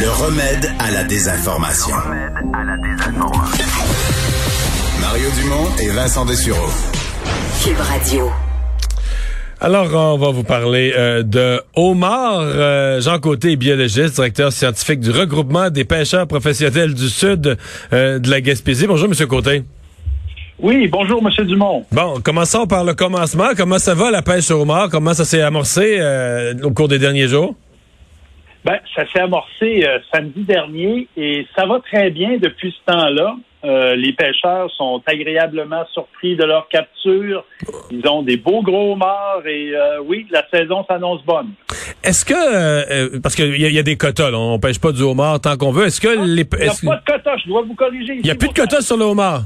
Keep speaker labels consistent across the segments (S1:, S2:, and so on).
S1: Le remède à la désinformation. Mario Dumont et Vincent Dessureau.
S2: Cube Radio.
S3: Alors, on va vous parler euh, de Omar. Euh, Jean Côté, biologiste, directeur scientifique du regroupement des pêcheurs professionnels du Sud euh, de la Gaspésie. Bonjour, Monsieur Côté.
S4: Oui, bonjour, Monsieur Dumont.
S3: Bon, commençons par le commencement. Comment ça va, la pêche au homard? Comment ça s'est amorcé euh, au cours des derniers jours?
S4: Ben, ça s'est amorcé euh, samedi dernier et ça va très bien depuis ce temps-là. Euh, les pêcheurs sont agréablement surpris de leur capture. Ils ont des beaux gros homards et euh, oui, la saison s'annonce bonne.
S3: Est-ce que, euh, parce qu'il y, a- il y a des quotas, là, on pêche pas du homard tant qu'on veut. Est-ce que les...
S4: Il n'y a pas de quota, je dois vous corriger.
S3: Il y a plus de quotas sur le homard?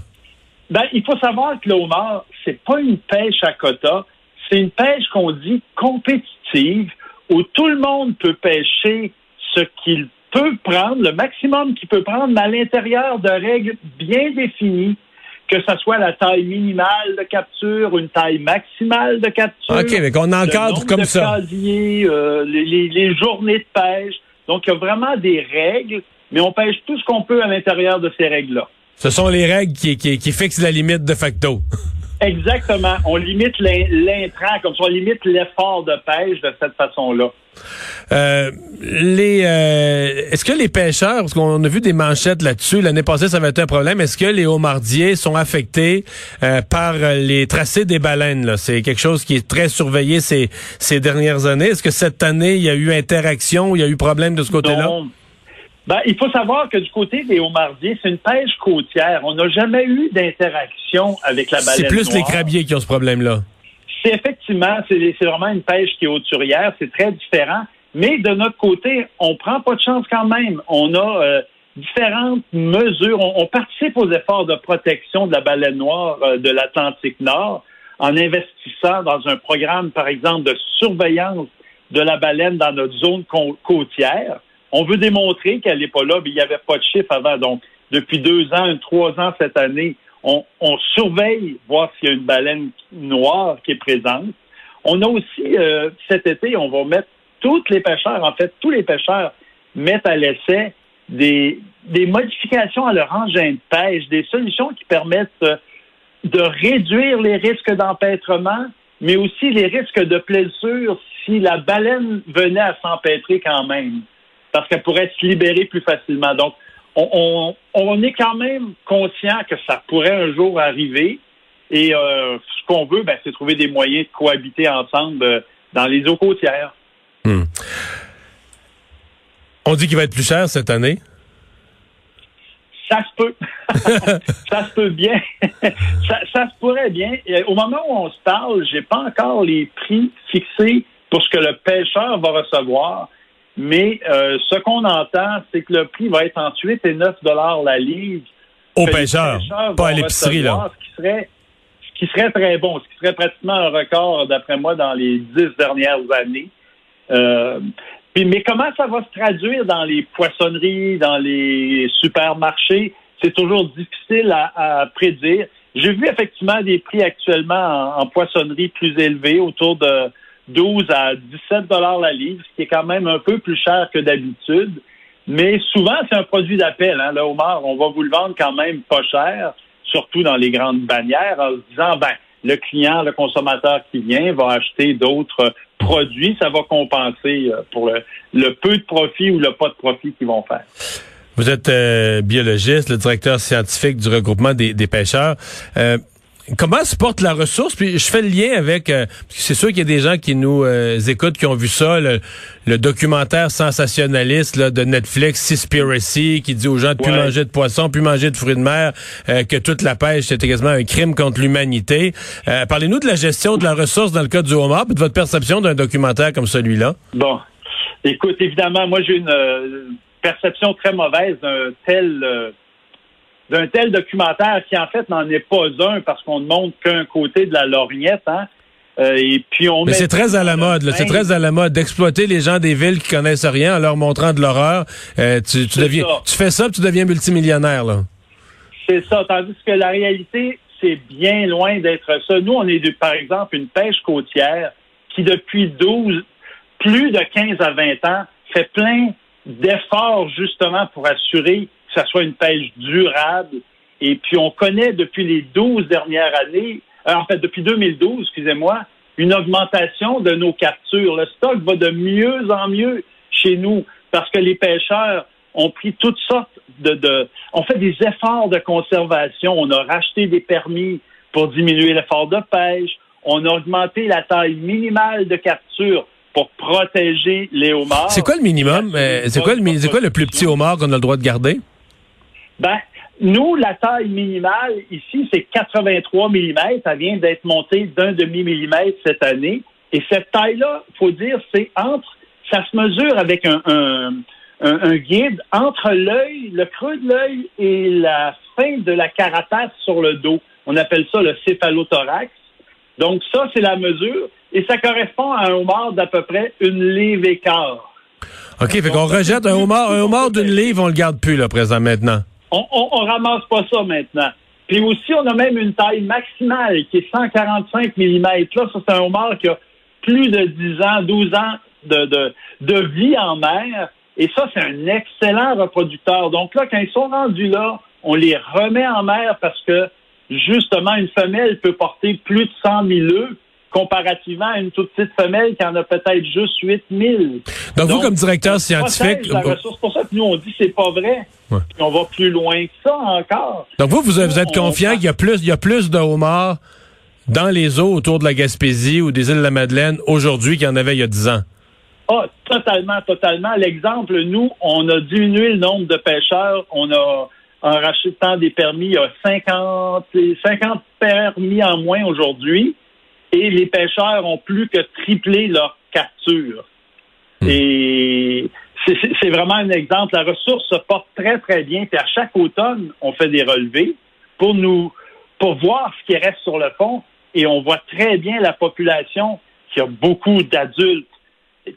S4: Ben, il faut savoir que le homard, c'est pas une pêche à quota, c'est une pêche qu'on dit compétitive, où tout le monde peut pêcher ce qu'il peut prendre, le maximum qu'il peut prendre, mais à l'intérieur de règles bien définies, que ce soit la taille minimale de capture, une taille maximale de capture.
S3: OK, mais qu'on encadre comme
S4: de
S3: ça.
S4: casiers, euh, les, les- les journées de pêche. Donc, il y a vraiment des règles, mais on pêche tout ce qu'on peut à l'intérieur de ces règles-là.
S3: Ce sont les règles qui, qui, qui fixent la limite de facto.
S4: Exactement. On limite l'in- l'intrant, comme ça, on limite l'effort de pêche de cette façon-là.
S3: Euh, les, euh, est-ce que les pêcheurs, parce qu'on a vu des manchettes là-dessus, l'année passée ça avait été un problème, est-ce que les homardiers sont affectés euh, par les tracés des baleines? C'est quelque chose qui est très surveillé ces, ces dernières années. Est-ce que cette année, il y a eu interaction, il y a eu problème de ce côté-là?
S4: Ben, il faut savoir que du côté des homardiers, c'est une pêche côtière. On n'a jamais eu d'interaction avec la baleine
S3: C'est plus les crabiers qui ont ce problème-là.
S4: C'est effectivement, c'est vraiment une pêche qui est hauturière, c'est très différent. Mais de notre côté, on prend pas de chance quand même. On a euh, différentes mesures. On, on participe aux efforts de protection de la baleine noire euh, de l'Atlantique Nord en investissant dans un programme, par exemple, de surveillance de la baleine dans notre zone côtière. On veut démontrer qu'elle n'est pas là, mais il n'y avait pas de chiffre avant. Donc, depuis deux ans, trois ans cette année, on, surveille voir s'il y a une baleine noire qui est présente. On a aussi, euh, cet été, on va mettre tous les pêcheurs, en fait, tous les pêcheurs mettent à l'essai des, des modifications à leur engin de pêche, des solutions qui permettent euh, de réduire les risques d'empêtrement, mais aussi les risques de blessure si la baleine venait à s'empêtrer quand même, parce qu'elle pourrait se libérer plus facilement. Donc, on, on, on est quand même conscient que ça pourrait un jour arriver. Et euh, ce qu'on veut, ben, c'est trouver des moyens de cohabiter ensemble euh, dans les eaux côtières.
S3: Hmm. On dit qu'il va être plus cher cette année?
S4: Ça se peut. ça se peut bien. ça, ça se pourrait bien. Et au moment où on se parle, j'ai pas encore les prix fixés pour ce que le pêcheur va recevoir. Mais euh, ce qu'on entend, c'est que le prix va être entre 8 et 9 dollars la livre.
S3: Au
S4: que les
S3: pêcheur,
S4: pêcheurs
S3: pas à l'épicerie, là.
S4: Ce qui serait ce qui serait très bon, ce qui serait pratiquement un record, d'après moi, dans les dix dernières années. Euh, puis, mais comment ça va se traduire dans les poissonneries, dans les supermarchés? C'est toujours difficile à, à prédire. J'ai vu effectivement des prix actuellement en, en poissonnerie plus élevés, autour de 12 à 17 dollars la livre, ce qui est quand même un peu plus cher que d'habitude. Mais souvent, c'est un produit d'appel. Hein, le homard, on va vous le vendre quand même pas cher, surtout dans les grandes bannières, en se disant, ben, le client, le consommateur qui vient va acheter d'autres produits, ça va compenser euh, pour le, peu de profit ou le pas de profit qu'ils vont faire.
S3: Vous êtes euh, biologiste, le directeur scientifique du regroupement des, des pêcheurs. Euh, comment se porte la ressource? Puis je fais le lien avec, euh, c'est sûr qu'il y a des gens qui nous euh, écoutent, qui ont vu ça, le, le documentaire sensationnaliste là, de Netflix, Seaspiracy, qui dit aux gens de plus
S4: Ouais.
S3: manger de poisson, plus manger de fruits de mer, euh, que toute la pêche, c'était quasiment un crime contre l'humanité. Euh, Parlez-nous de la gestion de la ressource dans le cas du homard, puis de votre perception d'un documentaire comme celui-là.
S4: Bon. Écoute, évidemment, moi j'ai une euh, perception très mauvaise d'un tel euh, d'un tel documentaire qui en fait n'en est pas un parce qu'on ne montre qu'un côté de la lorgnette, hein. Euh, et puis on
S3: Mais c'est très à la mode, c'est très à la mode d'exploiter les gens des villes qui connaissent rien en leur montrant de l'horreur. Euh, tu, tu deviens,
S4: ça.
S3: tu fais ça, tu deviens multimillionnaire là.
S4: C'est ça. Tandis que la réalité, c'est bien loin d'être ça. Nous, on est, de- par exemple, une pêche côtière qui, depuis 12, plus de 15 à 20 ans, fait plein d'efforts justement pour assurer que ça soit une pêche durable. Et puis, on connaît depuis les 12 dernières années, euh, en fait, depuis 2012, excusez-moi, une augmentation de nos captures. Le stock va de mieux en mieux chez nous parce que les pêcheurs ont pris toutes sortes de, de on fait des efforts de conservation. On a racheté des permis pour diminuer l'effort de pêche. On a augmenté la taille minimale de capture pour protéger les homards.
S3: C'est quoi le minimum? Euh, c'est quoi le, quoi le plus petit homard qu'on a le droit de garder?
S4: Ben, nous, la taille minimale ici, c'est 83 mm. Ça vient d'être monté d'un demi-millimètre cette année. Et cette taille-là, faut dire, c'est entre, ça se mesure avec un, un, un- un guide entre l'œil, le creux de l'œil et la fin de la carapace sur le dos. On appelle ça le céphalothorax. Donc ça, c'est la mesure. Et ça correspond à un homard d'à peu près une livre et quart.
S3: OK, fait qu'on rejette un homard, un homard d'une livre, on le garde plus là présent maintenant.
S4: On, on, on ramasse pas ça maintenant. Puis aussi, on a même une taille maximale qui est 145 mm. Là, ça, c'est un homard qui a plus de 10 ans, 12 ans de, de, de vie en mer. Et ça, c'est un excellent reproducteur. Donc là, quand ils sont rendus là, on les remet en mer parce que, justement, une femelle peut porter plus de 100 000 œufs comparativement à une toute petite femelle qui en a peut-être juste 8 000.
S3: Donc, vous, comme directeur scientifique,
S4: la ressource. Pour nous, on dit que c'est pas vrai.
S3: Ouais.
S4: Puis on va plus loin que ça encore.
S3: donc vous, vous, vous êtes
S4: On-
S3: confiant qu'il y a plus, il y a plus de homards dans les eaux autour de la Gaspésie ou des îles de la Madeleine aujourd'hui qu'il y en avait il y a 10 ans?
S4: Ah, totalement, totalement. L'exemple, nous, on a diminué le nombre de pêcheurs. On a enraché le temps des permis. Il y a 50, 50 permis en moins aujourd'hui. Et les pêcheurs ont plus que triplé leur capture. Et c'est- vraiment un exemple. La ressource se porte très, très bien. Puis à chaque automne, on fait des relevés pour nous, pour voir ce qui reste sur le fond. Et on voit très bien la population qui a beaucoup d'adultes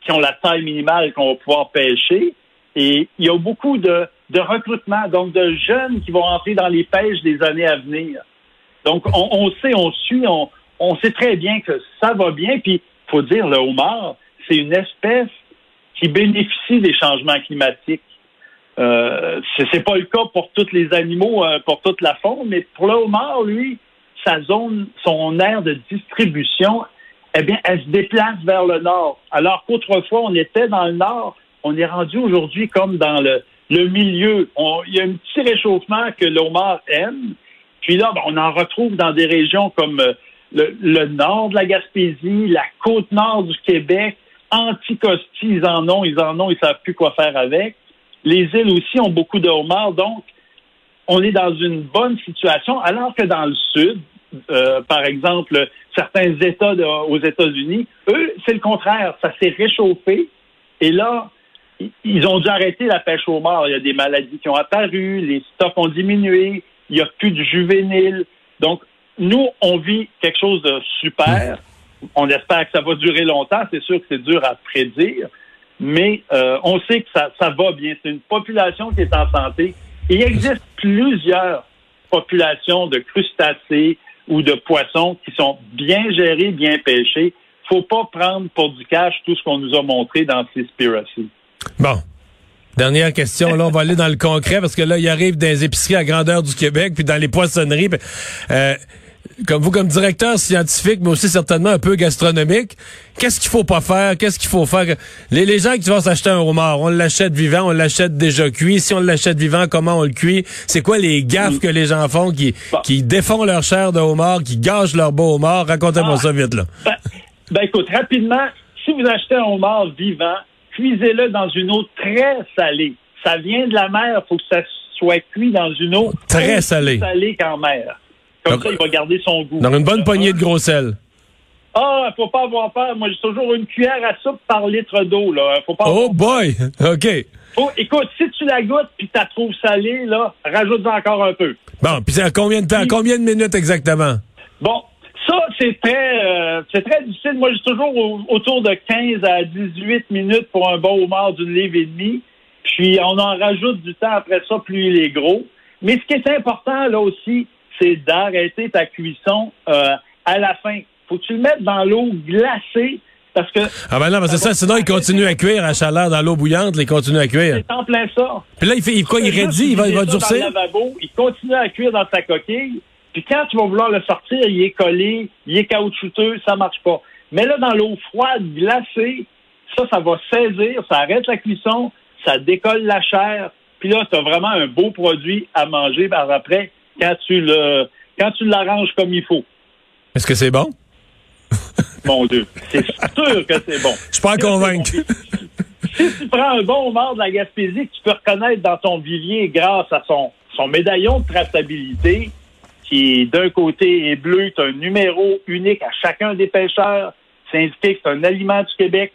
S4: qui ont la taille minimale qu'on va pouvoir pêcher. Et il y a beaucoup de, de recrutement, donc de jeunes qui vont entrer dans les pêches des années à venir. Donc, on, sait, on suit, on, on sait très bien que ça va bien. Puis, faut dire, le homard, c'est une espèce qui bénéficie des changements climatiques. Euh, c'est pas le cas pour tous les animaux, euh, pour toute la faune, mais pour le homard, lui, sa zone, son aire de distribution, eh bien, elle se déplace vers le nord. Alors qu'autrefois, on était dans le nord, on est rendu aujourd'hui comme dans le, le milieu. Il y a un petit réchauffement que le homard aime. Puis là, ben, on en retrouve dans des régions comme euh, le, le nord de la Gaspésie, la côte nord du Québec, Anticosti, ils en ont, ils en ont, ils savent plus quoi faire avec. Les îles aussi ont beaucoup de homards, donc on est dans une bonne situation, alors que dans le sud, euh, par exemple, certains États aux États-Unis, eux, c'est le contraire. Ça s'est réchauffé. Et là, ils ont dû arrêter la pêche au mort. Il y a des maladies qui ont apparu, les stocks ont diminué, il n'y a plus de juvéniles. Donc, nous, on vit quelque chose de super. On espère que ça va durer longtemps. C'est sûr que c'est dur à prédire. Mais euh, on sait que ça, va bien. C'est une population qui est en santé. Il existe plusieurs populations de crustacés ou de poissons qui sont bien gérés, bien pêchés. faut pas prendre pour du cash tout ce qu'on nous a montré dans Seaspiracy.
S3: Bon. Dernière question, là, on va aller dans le concret parce que là, il arrive des épiceries à grandeur du Québec, puis dans les poissonneries. euh, comme vous, comme directeur scientifique, mais aussi certainement un peu gastronomique, qu'est-ce qu'il faut pas faire? Qu'est-ce qu'il faut faire? Les, les gens qui vont s'acheter un homard, on l'achète vivant, on l'achète déjà cuit. Si on l'achète vivant, comment on le cuit? C'est quoi les gaffes que les gens font qui,
S4: Bon.
S3: qui défont leur chair de homard, qui gâchent leur beau homard? Racontez-moi
S4: Ah.
S3: ça vite, là.
S4: Ben, ben, écoute, rapidement, si vous achetez un homard vivant, cuisez-le dans une eau très salée. Ça vient de la mer, faut que ça soit cuit dans une eau
S3: Très salée.
S4: salée qu'en mer. Comme
S3: Donc-
S4: ça, il va garder son goût.
S3: Dans une bonne poignée de gros sel.
S4: Ah, faut pas avoir peur. Moi, j'ai toujours une cuillère à soupe par litre d'eau, là. Faut pas
S3: Oh boy! OK.
S4: Faut- écoute, si tu la goûtes puis tu la trouves salée, là, rajoute encore un peu.
S3: Bon, puis c'est à combien de temps, à combien de minutes exactement?
S4: Bon, ça, c'est très, euh, c'est très difficile. Moi, j'ai toujours au- autour de 15 à 18 minutes pour un bon homard d'une livre et demie. Puis, on en rajoute du temps après ça, plus il est gros. Mais ce qui est important, là aussi, c'est d'arrêter ta cuisson euh, à la fin. Faut que tu le mettes dans l'eau glacée parce que
S3: Ah ben non, parce que ça, sinon il continue à cuire à chaleur dans l'eau bouillante, il continue à cuire.
S4: c'est en plein ça.
S3: Puis là, il fait il- quoi, il il va, il va durcir?
S4: Dans le lavabo, il continue à cuire dans sa coquille. Puis quand tu vas vouloir le sortir, il est collé, il est caoutchouteux, ça marche pas. Mais là, dans l'eau froide, glacée, ça, ça va saisir, ça arrête la cuisson, ça décolle la chair. Puis là, tu as vraiment un beau produit à manger par après quand tu le quand tu l'arranges comme il faut.
S3: Est-ce que c'est bon?
S4: Mon Dieu, c'est sûr que c'est bon.
S3: Je suis pas convaincu.
S4: si tu prends un bon homard de la Gaspésie que tu peux reconnaître dans ton vivier grâce à son, son médaillon de traçabilité, qui d'un côté est bleu, tu un numéro unique à chacun des pêcheurs, c'est indiqué que c'est un aliment du Québec,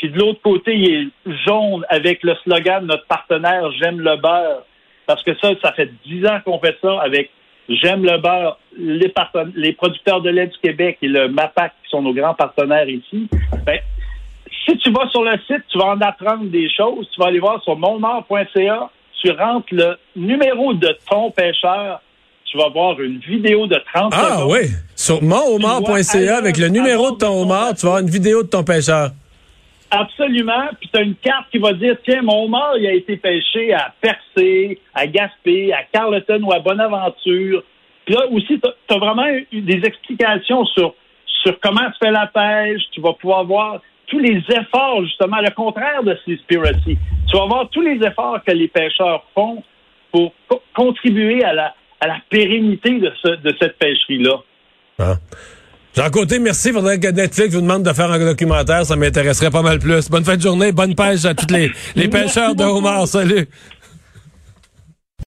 S4: puis de l'autre côté, il est jaune avec le slogan de notre partenaire J'aime le beurre. Parce que ça, ça fait dix ans qu'on fait ça avec J'aime le beurre, les, les producteurs de lait du Québec et le MAPAC, qui sont nos grands partenaires ici. Ben, si tu vas sur le site, tu vas en apprendre des choses. Tu vas aller voir sur monmort.ca. Tu rentres le numéro de ton pêcheur. Tu vas voir une vidéo de 30
S3: Ah
S4: secondes.
S3: oui, sur monhomard.ca avec le numéro de ton homard, tu vas avoir une vidéo de ton pêcheur.
S4: Absolument. Puis tu as une carte qui va dire tiens, mon homard, il a été pêché à Percé, à Gaspé, à Carleton ou à Bonaventure. Puis là aussi, tu as, vraiment des explications sur, sur comment se fait la pêche. Tu vas pouvoir voir tous les efforts, justement, le contraire de Seaspiracy. Tu vas voir tous les efforts que les pêcheurs font pour co- contribuer à la, à la pérennité de, ce, de cette pêcherie-là.
S3: Ah. Jean Côté, merci. Faudrait que Netflix vous demande de faire un documentaire. Ça m'intéresserait pas mal plus. Bonne fin de journée. Bonne pêche à tous les, les pêcheurs de homard. Salut.